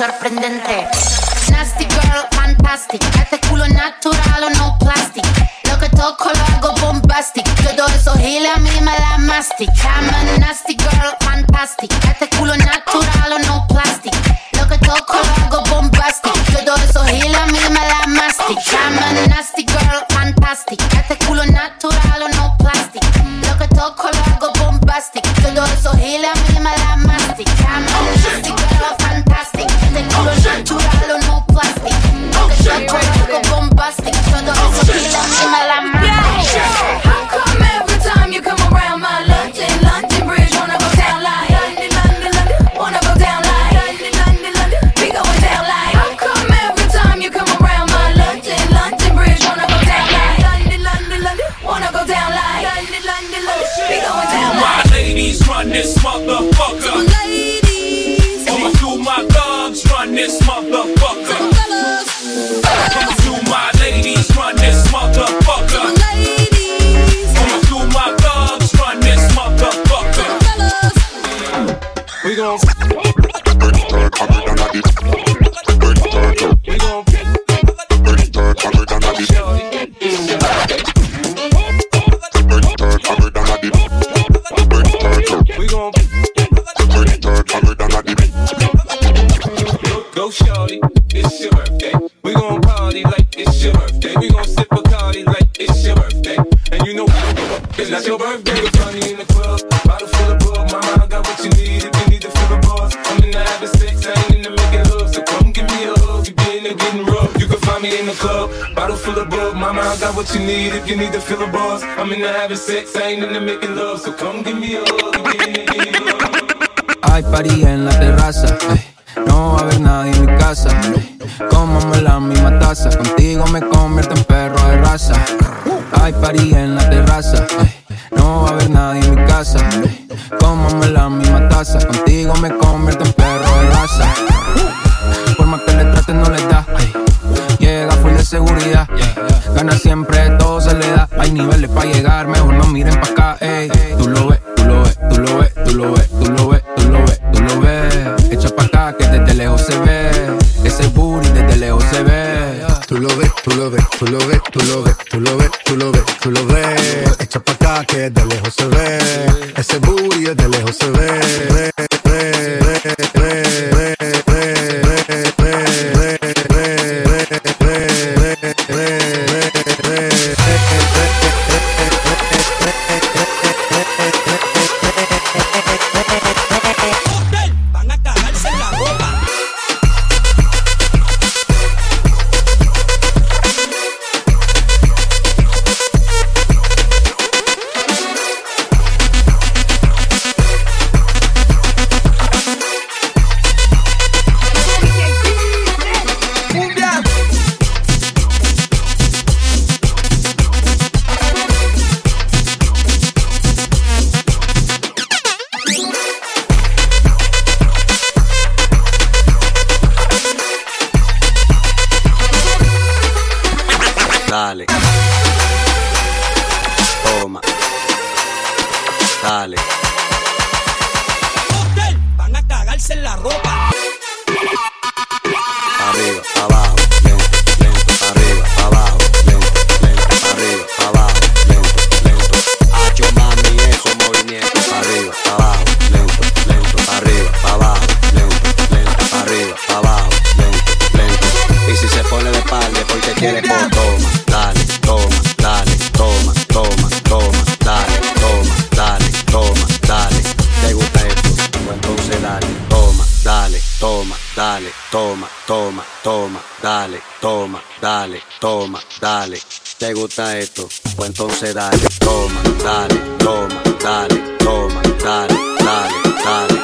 sorprendente. Nasty girl, fantastic. Este culo natural o no plastic. Lo que toco lo hago bombastic. Yo doy esos giles a mí me mastic. I'm a nasty girl, fantastic. Este culo natural o no plastic. Lo que toco lo hago bombastic. Yo doy esos giles a mí me la mastic. I'm a nasty girl, fantastic. Este culo natural o no plastic. Lo que toco lo hago bombastic. Yo doy esos a the club, bottle full of got what you need if you need. I'm having sex, making love. So come give me a hug. Hay en la terraza, no va a haber nadie en mi casa. Comamos la misma taza, contigo me convierto en perro de raza. Hay party en la terraza, no va a haber nadie en mi casa. Comamos la misma taza, contigo me convierto en Siempre, todo se le da. Hay niveles para llegar, mejor no miren para acá, ey. Tú lo ves, tú lo ves, tú lo ves, tú lo ves. Dale, toma, toma, toma, dale, toma, dale, toma, dale. ¿Te gusta esto? Pues entonces dale, toma, dale, toma, dale, toma, dale, dale, dale,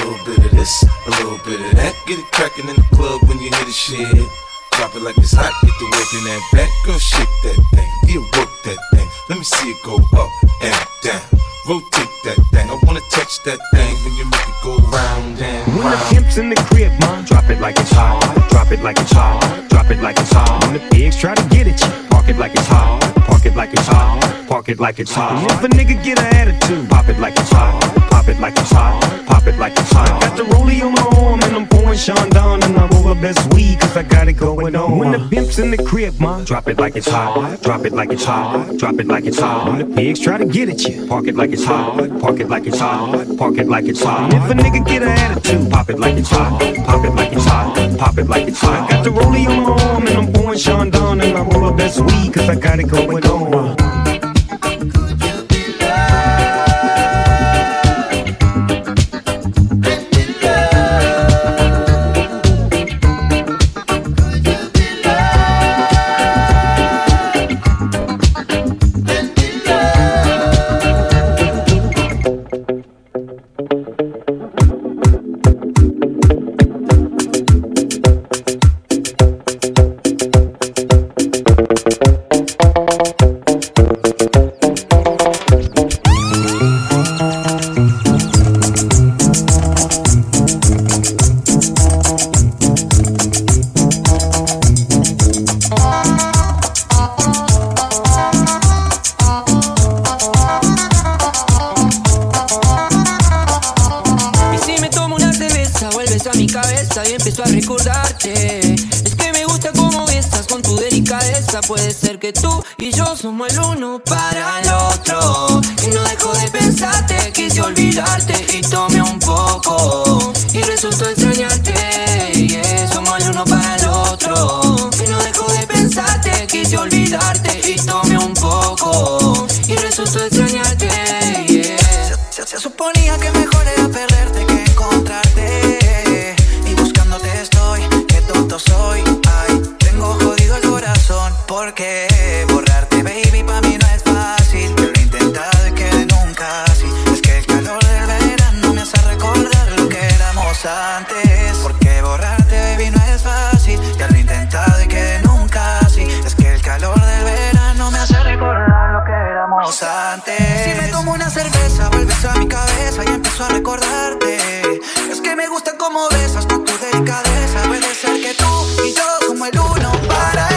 little bit of this, a little bit of that. Get it crackin' in the club when you hear the shit. Drop it like it's hot, get the work in that back. Girl, shake that thing, yeah, work that thing. Let me see it go up and down. Rotate that thing, I wanna touch that thing when you make it go round and When the pimp's in the crib, man, drop it like it's hot. Drop it like it's hot. Drop it like it's hot. When the pigs try to get at you, park it like it's hot. Park it like it's hot. Park it like it's hot. And if a nigga get an attitude, pop it like it's hot. Pop it like it's hot. Pop it like it's hot. Got the rollie on my arm and I'm pouring Sean down and I roll the best weed cause I got it going on. When the pimp's in the crib, man, drop it like it's hot. Drop it like it's hot. Drop it like it's hot. When the pigs try to get at you, park it like it's hot. Park it like it's hot. Park it like it's hot. If a nigga get an attitude, pop it like it's hot. Pop it like it's hot. Pop it like it's hot. Got the rollie on my arm and I'm pouring Sean down and I roll the best weed cause I got it going on. A mi cabeza y empiezo a recordarte. Es que me gusta cómo besas con tu delicadeza. Puede ser que tú y yo somos el uno para el otro. Y no dejo de pensarte, quise olvidarte y tomé un poco. Y resultó extrañarte. Somos el uno para el otro. Y no dejo de pensarte, quise olvidarte y Es que me gusta cómo besas con tu delicadeza. Puede ser que tú y yo como el uno para